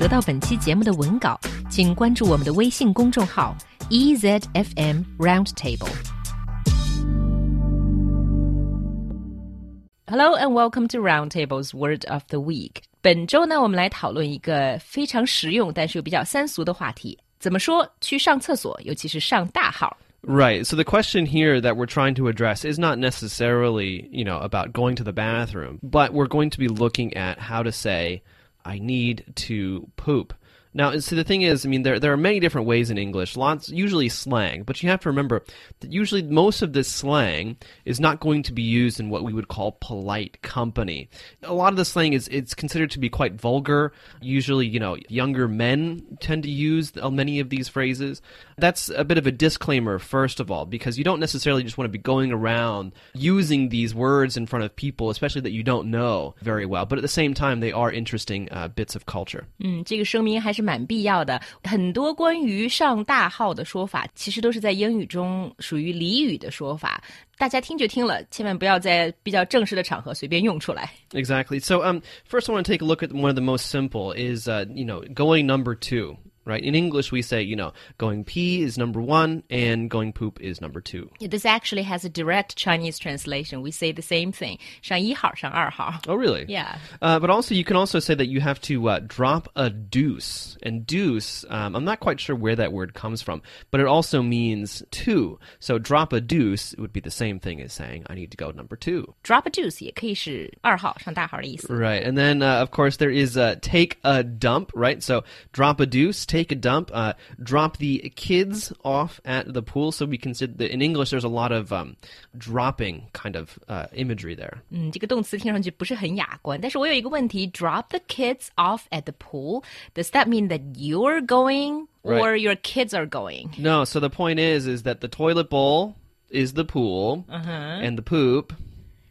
得到本期节目的文稿，请关注我们的微信公众号 EZFM Roundtable。Hello and welcome to Roundtable's Word of the Week。本周呢，我们来讨论一个非常实用但是又比较三俗的话题：怎么说去上厕所，尤其是上大号。Right. So the question here that we're trying to address is not necessarily, you know, about going to the bathroom, but we're going to be looking at how to say, I need to poop. Now, see, the thing is, I mean, there there are many different ways in English. Lots, usually slang, but you have to remember that usually most of this slang is not going to be used in what we would call polite company. A lot of the slang is it's considered to be quite vulgar. Usually, you know, younger men tend to use many of these phrases. That's a bit of a disclaimer, first of all, because you don't necessarily just want to be going around using these words in front of people, especially that you don't know very well. But at the same time, they are interesting uh, bits of culture. 嗯，这个声明还是。 是蛮必要的。很多关于上大号的说法，其实都是在英语中属于俚语的说法。大家听就听了，千万不要在比较正式的场合随便用出来。Exactly. So, um, first I want to take a look at one of the most simple is, uh, you know, going number two right? In English, we say, you know, going pee is number one and going poop is number two. This actually has a direct Chinese translation. We say the same thing. 上一号,上二号. Oh, really? Yeah. Uh, but also, you can also say that you have to uh, drop a deuce. And deuce, um, I'm not quite sure where that word comes from, but it also means two. So drop a deuce would be the same thing as saying, I need to go number two. Drop a deuce 也可以是二号,上大号的意思. Right. And then, uh, of course, there is uh, take a dump, right? So drop a deuce, take a dump, uh, drop the kids off at the pool. So we consider that in English, there's a lot of um, dropping kind of uh, imagery there. 嗯，这个动词听上去不是很雅观，但是我有一个问题：drop the kids off at the pool. Does that mean that you're going or Right. your kids are going? No, so the point is, is that the toilet bowl is the pool, and the poop,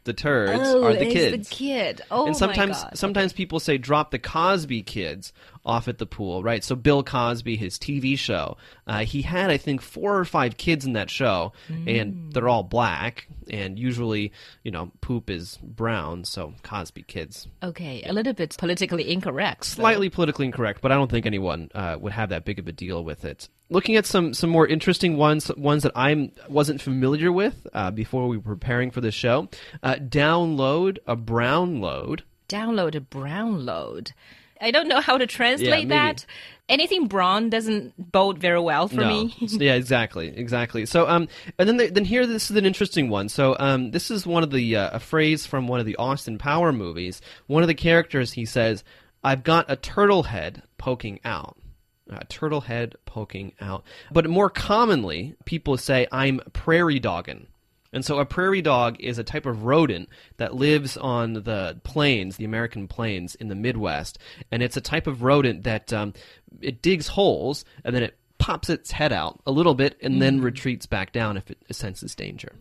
the turds, oh, are the it's kids. the kid. Oh and sometimes my God. sometimes people say drop the Cosby kids off at the pool, right? So Bill Cosby, his TV show, uh, he had I think four or five kids in that show, Mm. and they're all black, and usually you know poop is brown, so Cosby kids. Okay, a little bit politically incorrect. Slightly politically incorrect, but I don't think anyone uh, would have that big of a deal with it. Looking at some some more interesting ones, ones that I wasn't familiar with uh, before we were preparing for the show. Uh, download a brown load. download a brown load. I don't know how to translate maybe. that. Anything brown doesn't bode very well for no. me. yeah, exactly, exactly. So, um, and then, they, then here, this is an interesting one. So, um, this is one of the uh, a phrase from one of the Austin Power movies. One of the characters he says, "I've got a turtle head poking out." A turtle head poking out. But more commonly, people say, "I'm prairie dogging." And so a prairie dog is a type of rodent that lives on the plains, the American plains in the Midwest. And it's a type of rodent that um, it digs holes and then it pops its head out a little bit and then retreats back down if it senses danger.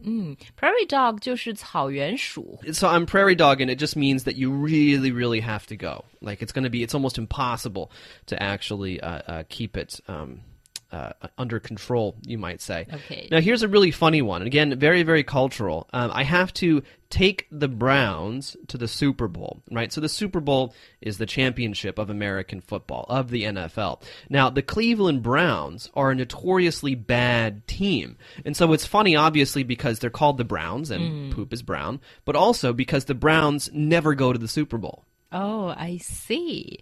Prairie dog 就是草原鼠。 So I'm prairie dogging. It just means that you really, really have to go. Like it's going to be, it's almost impossible to actually uh, uh, keep it um, uh, under control, you might say. Okay. Now here's a really funny one. Again, very, very cultural. Um, I have to take the Browns to the Super Bowl, right? So the Super Bowl is the championship of American football, of the NFL. Now, the Cleveland Browns are a notoriously bad team. And so it's funny, obviously, because they're called the Browns and poop is brown, but also because the Browns never go to the Super Bowl. Oh, I see.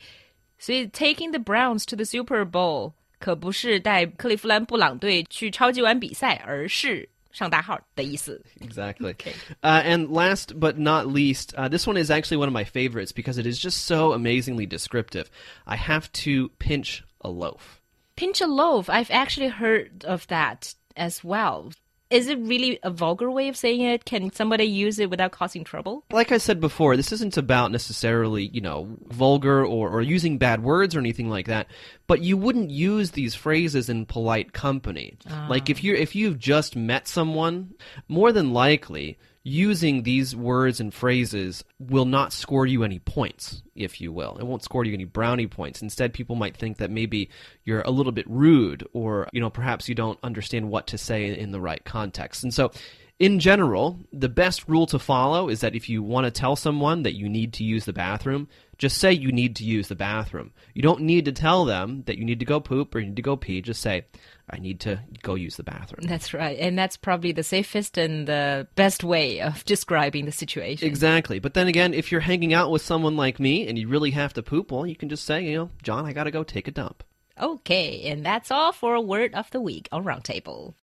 所以 taking the Browns to the Super Bowl 可不是带克利夫兰布朗队去超级碗比赛，而是上大号的意思。 Exactly. Uh, and last but not least, uh, this one is actually one of my favorites because it is just so amazingly descriptive. I have to pinch a loaf. Pinch a loaf. I've actually heard of that as well. Is it really a vulgar way of saying it? Can somebody use it without causing trouble? Like I said before, this isn't about necessarily, you know, vulgar or, or using bad words or anything like that. But you wouldn't use these phrases in polite company. Like ah. if you if you've just met someone, more than likely using these words and phrases will not score you any points, if you will. It won't score you any brownie points. Instead, people might think that maybe you're a little bit rude or, you know, perhaps you don't understand what to say in the right context. And so in general, the best rule to follow is that if you want to tell someone that you need to use the bathroom, just say you need to use the bathroom. You don't need to tell them that you need to go poop or you need to go pee. Just say, I need to go use the bathroom. That's right. And that's probably the safest and the best way of describing the situation. Exactly. But then again, if you're hanging out with someone like me and you really have to poop, well, you can just say, you know, John, I got to go take a dump. Okay, and that's all for a word of the week on Roundtable.